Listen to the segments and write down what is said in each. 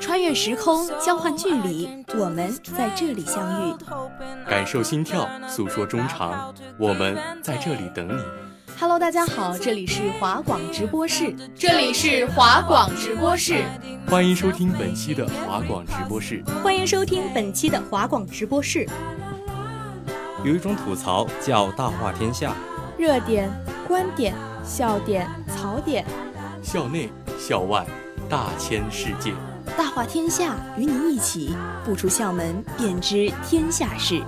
穿越时空，交换距离，我们在这里相遇。感受心跳，诉说衷肠，我们在这里等你。Hello，大家好，这里是华广直播室，这里是华广直播室，欢迎收听本期的华广直播室，欢迎收听本期的华广直播室。有一种吐槽叫大话天下，热点、观点、笑点、槽点，校内、校外。大千世界，大话天下，与你一起不出校门便知天下事。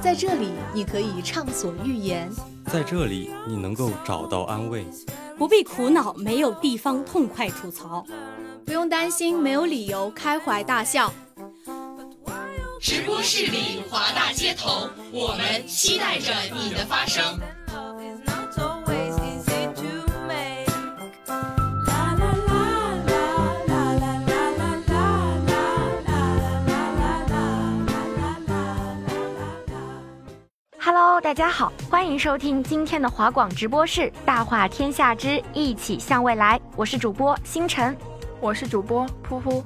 在这里，你可以畅所欲言；在这里，你能够找到安慰，不必苦恼没有地方痛快吐槽，不用担心没有理由开怀大笑。直播室里华大街头，我们期待着你的发声。Hello，大家好，欢迎收听今天的华广直播室《大话天下之一起向未来》，我是主播星辰，我是主播噗噗。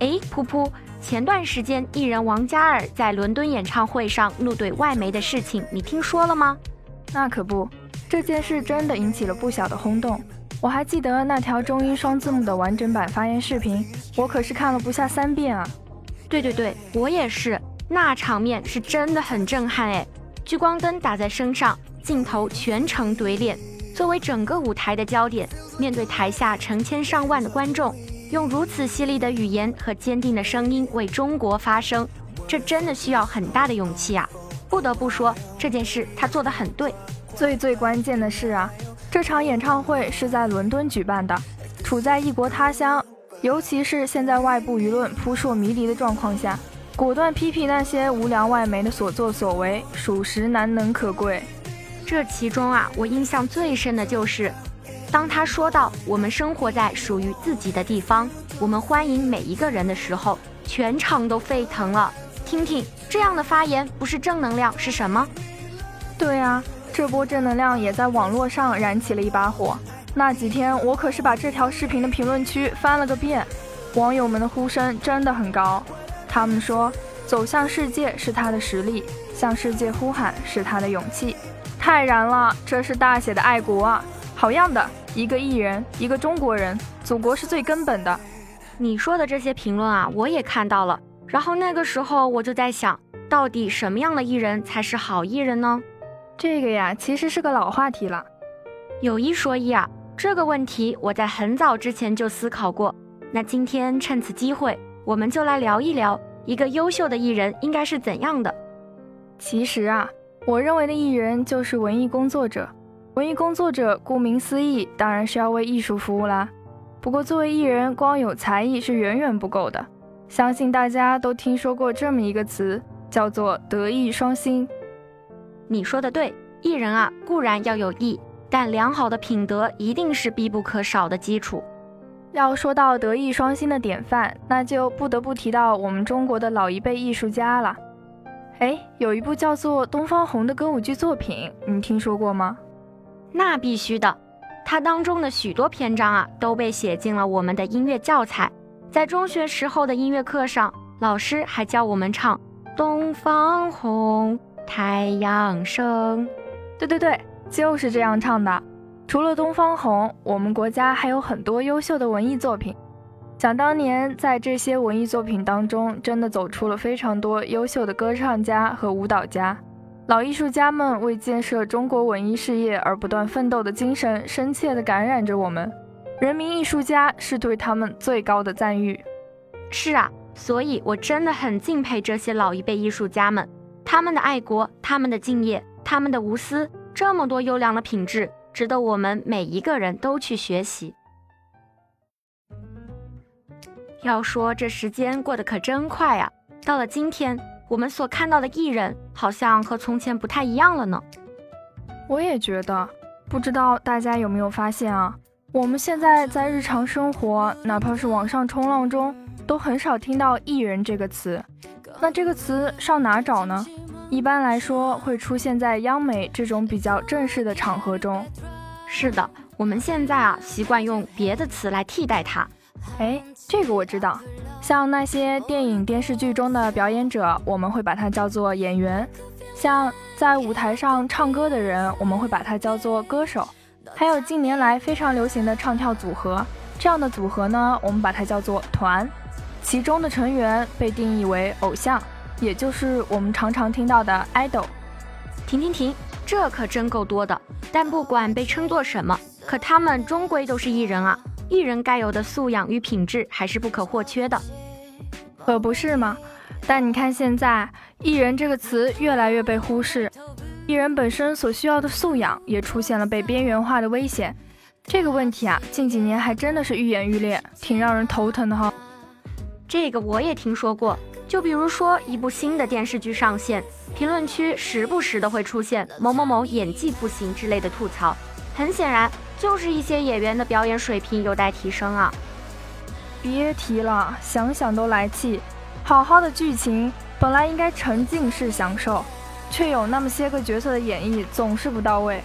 哎，噗噗，前段时间艺人王嘉尔在伦敦演唱会上怒怼外媒的事情，你听说了吗？那可不，这件事真的引起了不小的轰动。我还记得那条中英双字幕的完整版发言视频，我可是看了不下三遍啊。对对对，我也是，那场面是真的很震撼哎。聚光灯打在身上，镜头全程怼脸，作为整个舞台的焦点，面对台下成千上万的观众，用如此犀利的语言和坚定的声音为中国发声，这真的需要很大的勇气啊！不得不说，这件事他做得很对。最最关键的是啊，这场演唱会是在伦敦举办的，处在异国他乡，尤其是现在外部舆论扑朔迷离的状况下。果断批评那些无良外媒的所作所为，属实难能可贵。这其中啊，我印象最深的就是，当他说到“我们生活在属于自己的地方，我们欢迎每一个人”的时候，全场都沸腾了。听听这样的发言，不是正能量是什么？对啊，这波正能量也在网络上燃起了一把火。那几天，我可是把这条视频的评论区翻了个遍，网友们的呼声真的很高。他们说，走向世界是他的实力，向世界呼喊是他的勇气，太燃了！这是大写的爱国啊！好样的，一个艺人，一个中国人，祖国是最根本的。你说的这些评论啊，我也看到了。然后那个时候我就在想，到底什么样的艺人才是好艺人呢？这个呀，其实是个老话题了。有一说一啊，这个问题我在很早之前就思考过。那今天趁此机会。我们就来聊一聊一个优秀的艺人应该是怎样的。其实啊，我认为的艺人就是文艺工作者。文艺工作者顾名思义，当然是要为艺术服务啦。不过作为艺人，光有才艺是远远不够的。相信大家都听说过这么一个词，叫做德艺双馨。你说的对，艺人啊固然要有艺，但良好的品德一定是必不可少的基础。要说到德艺双馨的典范，那就不得不提到我们中国的老一辈艺术家了。哎，有一部叫做《东方红》的歌舞剧作品，你听说过吗？那必须的，它当中的许多篇章啊，都被写进了我们的音乐教材。在中学时候的音乐课上，老师还教我们唱《东方红》，太阳升。对对对，就是这样唱的。除了《东方红》，我们国家还有很多优秀的文艺作品。想当年，在这些文艺作品当中，真的走出了非常多优秀的歌唱家和舞蹈家。老艺术家们为建设中国文艺事业而不断奋斗的精神，深切地感染着我们。人民艺术家是对他们最高的赞誉。是啊，所以我真的很敬佩这些老一辈艺术家们，他们的爱国，他们的敬业，他们的无私，这么多优良的品质。值得我们每一个人都去学习。要说这时间过得可真快啊！到了今天，我们所看到的艺人好像和从前不太一样了呢。我也觉得，不知道大家有没有发现啊？我们现在在日常生活，哪怕是网上冲浪中，都很少听到“艺人”这个词。那这个词上哪找呢？一般来说，会出现在央美这种比较正式的场合中。是的，我们现在啊，习惯用别的词来替代它。哎，这个我知道，像那些电影、电视剧中的表演者，我们会把它叫做演员；像在舞台上唱歌的人，我们会把它叫做歌手；还有近年来非常流行的唱跳组合，这样的组合呢，我们把它叫做团。其中的成员被定义为偶像，也就是我们常常听到的 idol。停停停，这可真够多的。但不管被称作什么，可他们终归都是艺人啊。艺人该有的素养与品质还是不可或缺的，可不是吗？但你看现在，艺人这个词越来越被忽视，艺人本身所需要的素养也出现了被边缘化的危险。这个问题啊，近几年还真的是愈演愈烈，挺让人头疼的哈。这个我也听说过，就比如说一部新的电视剧上线，评论区时不时的会出现某某某演技不行之类的吐槽，很显然。就是一些演员的表演水平有待提升啊！别提了，想想都来气。好好的剧情本来应该沉浸式享受，却有那么些个角色的演绎总是不到位。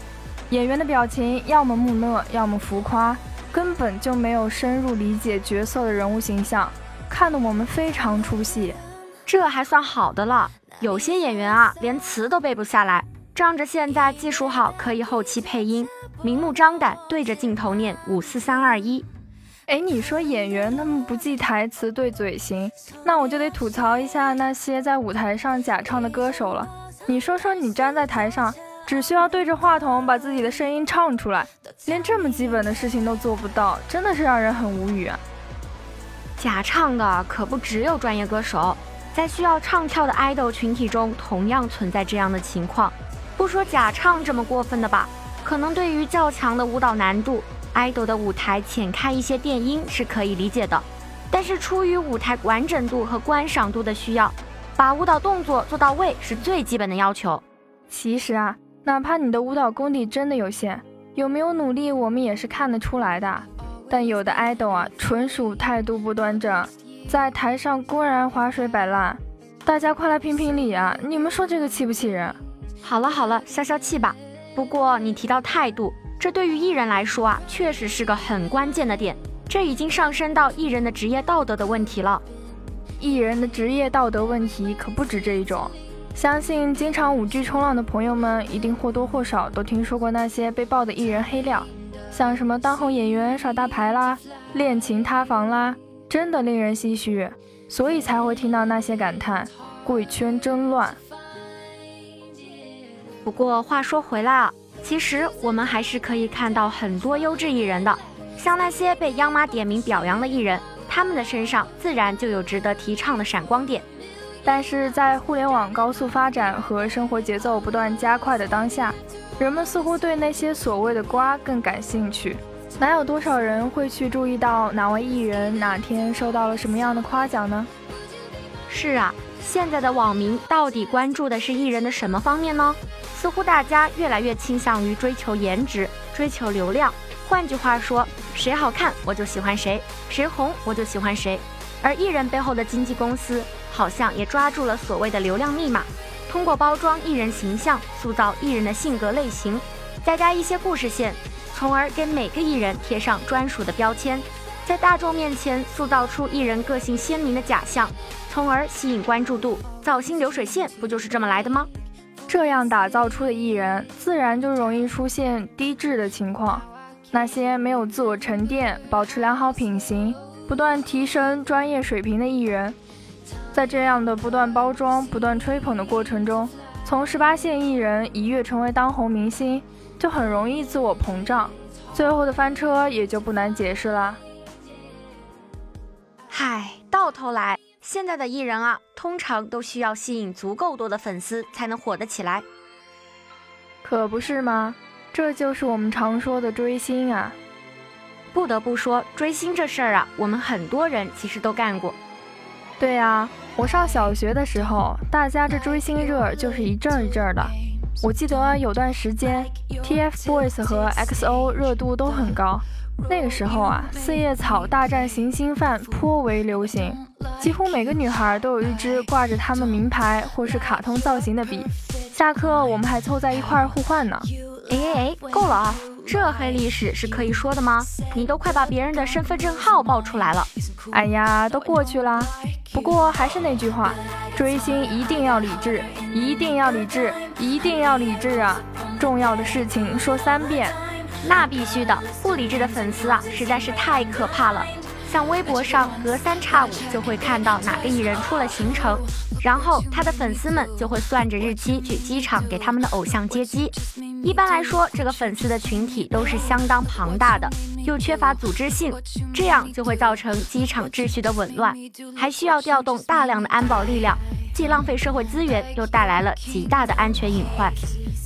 演员的表情要么木讷，要么浮夸，根本就没有深入理解角色的人物形象，看得我们非常出戏。这还算好的了，有些演员啊，连词都背不下来，仗着现在技术好，可以后期配音。明目张胆对着镜头念五四三二一，哎，你说演员他们不记台词对嘴型，那我就得吐槽一下那些在舞台上假唱的歌手了。你说说，你站在台上，只需要对着话筒把自己的声音唱出来，连这么基本的事情都做不到，真的是让人很无语啊！假唱的可不只有专业歌手，在需要唱跳的爱豆群体中，同样存在这样的情况。不说假唱这么过分的吧。可能对于较强的舞蹈难度，爱豆的舞台浅开一些电音是可以理解的。但是出于舞台完整度和观赏度的需要，把舞蹈动作做到位是最基本的要求。其实啊，哪怕你的舞蹈功底真的有限，有没有努力我们也是看得出来的。但有的爱豆啊，纯属态度不端正，在台上公然划水摆烂。大家快来评评理啊！你们说这个气不气人？好了好了，消消气吧。不过你提到态度，这对于艺人来说啊，确实是个很关键的点。这已经上升到艺人的职业道德的问题了。艺人的职业道德问题可不止这一种。相信经常舞剧冲浪的朋友们，一定或多或少都听说过那些被爆的艺人黑料，像什么当红演员耍大牌啦、恋情塌房啦，真的令人唏嘘。所以才会听到那些感叹：贵圈真乱。不过话说回来啊，其实我们还是可以看到很多优质艺人的，像那些被央妈点名表扬的艺人，他们的身上自然就有值得提倡的闪光点。但是在互联网高速发展和生活节奏不断加快的当下，人们似乎对那些所谓的瓜更感兴趣，哪有多少人会去注意到哪位艺人哪天受到了什么样的夸奖呢？是啊，现在的网民到底关注的是艺人的什么方面呢？似乎大家越来越倾向于追求颜值、追求流量。换句话说，谁好看我就喜欢谁，谁红我就喜欢谁。而艺人背后的经纪公司好像也抓住了所谓的流量密码，通过包装艺人形象，塑造艺人的性格类型，再加一些故事线，从而给每个艺人贴上专属的标签，在大众面前塑造出艺人个性鲜明的假象，从而吸引关注度。造星流水线不就是这么来的吗？这样打造出的艺人，自然就容易出现低质的情况。那些没有自我沉淀、保持良好品行、不断提升专业水平的艺人，在这样的不断包装、不断吹捧的过程中，从十八线艺人一跃成为当红明星，就很容易自我膨胀，最后的翻车也就不难解释了。嗨，到头来。现在的艺人啊，通常都需要吸引足够多的粉丝才能火得起来，可不是吗？这就是我们常说的追星啊。不得不说，追星这事儿啊，我们很多人其实都干过。对啊，我上小学的时候，大家这追星热就是一阵一阵的。我记得有段时间，TFBOYS 和 XO 热度都很高。那个时候啊，四叶草大战行星饭颇为流行，几乎每个女孩都有一支挂着他们名牌或是卡通造型的笔。下课我们还凑在一块儿互换呢。哎哎哎，够了啊！这黑历史是可以说的吗？你都快把别人的身份证号报出来了。哎呀，都过去啦。不过还是那句话，追星一定要理智，一定要理智，一定要理智啊！重要的事情说三遍。那必须的，不理智的粉丝啊，实在是太可怕了。像微博上隔三差五就会看到哪个艺人出了行程，然后他的粉丝们就会算着日期去机场给他们的偶像接机。一般来说，这个粉丝的群体都是相当庞大的，又缺乏组织性，这样就会造成机场秩序的紊乱，还需要调动大量的安保力量，既浪费社会资源，又带来了极大的安全隐患，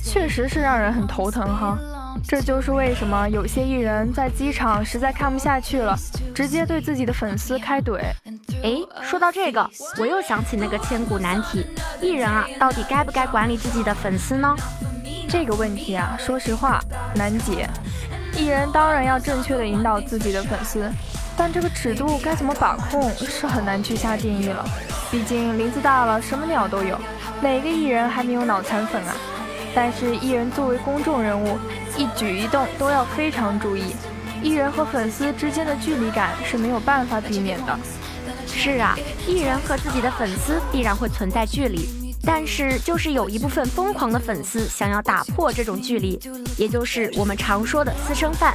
确实是让人很头疼哈。这就是为什么有些艺人在机场实在看不下去了，直接对自己的粉丝开怼。哎，说到这个，我又想起那个千古难题：艺人啊，到底该不该管理自己的粉丝呢？这个问题啊，说实话难解。艺人当然要正确的引导自己的粉丝，但这个尺度该怎么把控，是很难去下定义了。毕竟林子大了，什么鸟都有，哪个艺人还没有脑残粉啊？但是艺人作为公众人物，一举一动都要非常注意。艺人和粉丝之间的距离感是没有办法避免的。是啊，艺人和自己的粉丝必然会存在距离，但是就是有一部分疯狂的粉丝想要打破这种距离，也就是我们常说的私生饭。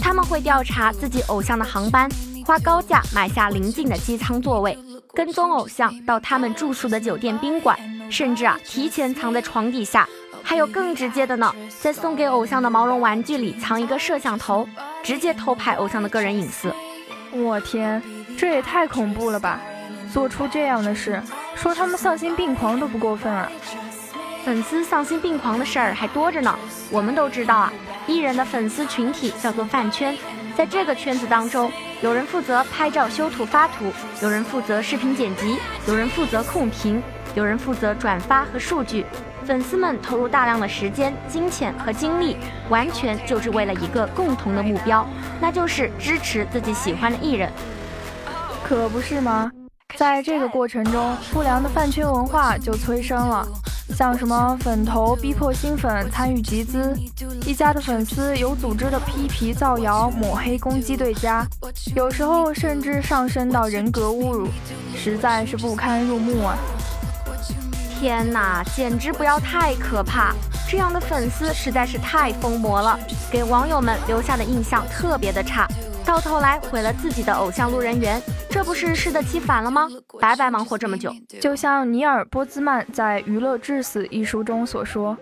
他们会调查自己偶像的航班，花高价买下临近的机舱座位，跟踪偶像到他们住宿的酒店宾馆，甚至啊提前藏在床底下。还有更直接的呢，在送给偶像的毛绒玩具里藏一个摄像头，直接偷拍偶像的个人隐私。我天，这也太恐怖了吧！做出这样的事，说他们丧心病狂都不过分啊！粉丝丧心病狂的事儿还多着呢。我们都知道啊，艺人的粉丝群体叫做饭圈，在这个圈子当中，有人负责拍照修图发图，有人负责视频剪辑，有人负责控屏，有人负责转发和数据。粉丝们投入大量的时间、金钱和精力，完全就是为了一个共同的目标，那就是支持自己喜欢的艺人。可不是吗？在这个过程中，不良的饭圈文化就催生了，像什么粉头逼迫新粉参与集资，一家的粉丝有组织的批皮造谣、抹黑攻击对家，有时候甚至上升到人格侮辱，实在是不堪入目啊！天哪，简直不要太可怕！这样的粉丝实在是太疯魔了，给网友们留下的印象特别的差，到头来毁了自己的偶像路人缘，这不是适得其反了吗？白白忙活这么久。就像尼尔·波兹曼在《娱乐至死》一书中所说，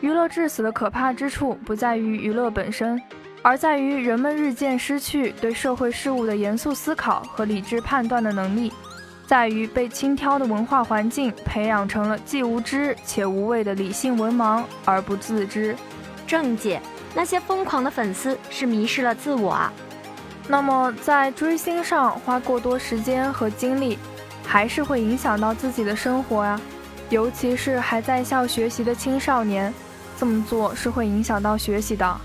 娱乐至死的可怕之处不在于娱乐本身，而在于人们日渐失去对社会事物的严肃思考和理智判断的能力。在于被轻佻的文化环境培养成了既无知且无畏的理性文盲而不自知。正解，那些疯狂的粉丝是迷失了自我啊。那么在追星上花过多时间和精力，还是会影响到自己的生活呀。尤其是还在校学习的青少年，这么做是会影响到学习的。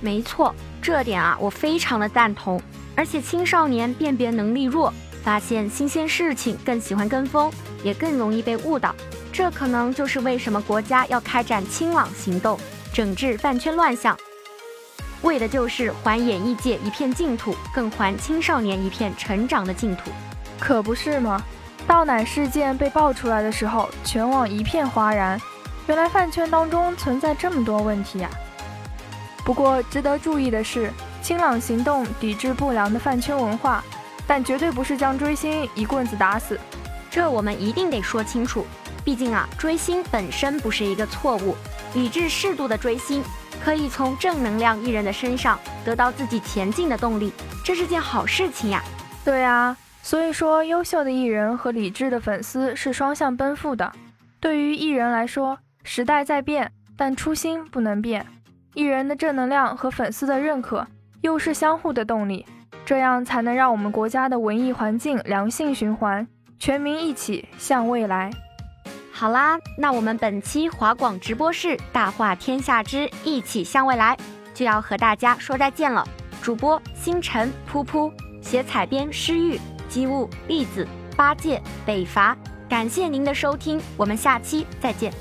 没错，这点啊我非常的赞同。而且青少年辨别能力弱。发现新鲜事情更喜欢跟风，也更容易被误导。这可能就是为什么国家要开展清朗行动，整治饭圈乱象，为的就是还演艺界一片净土，更还青少年一片成长的净土。可不是吗？倒奶事件被爆出来的时候，全网一片哗然。原来饭圈当中存在这么多问题呀！不过值得注意的是，清朗行动抵制不良的饭圈文化。但绝对不是将追星一棍子打死，这我们一定得说清楚。毕竟啊，追星本身不是一个错误，理智适度的追星，可以从正能量艺人的身上得到自己前进的动力，这是件好事情呀。对啊，所以说优秀的艺人和理智的粉丝是双向奔赴的。对于艺人来说，时代在变，但初心不能变。艺人的正能量和粉丝的认可又是相互的动力。这样才能让我们国家的文艺环境良性循环，全民一起向未来。好啦，那我们本期华广直播室大话天下之一起向未来就要和大家说再见了。主播星辰噗噗，写彩编诗玉机务栗子八戒北伐，感谢您的收听，我们下期再见。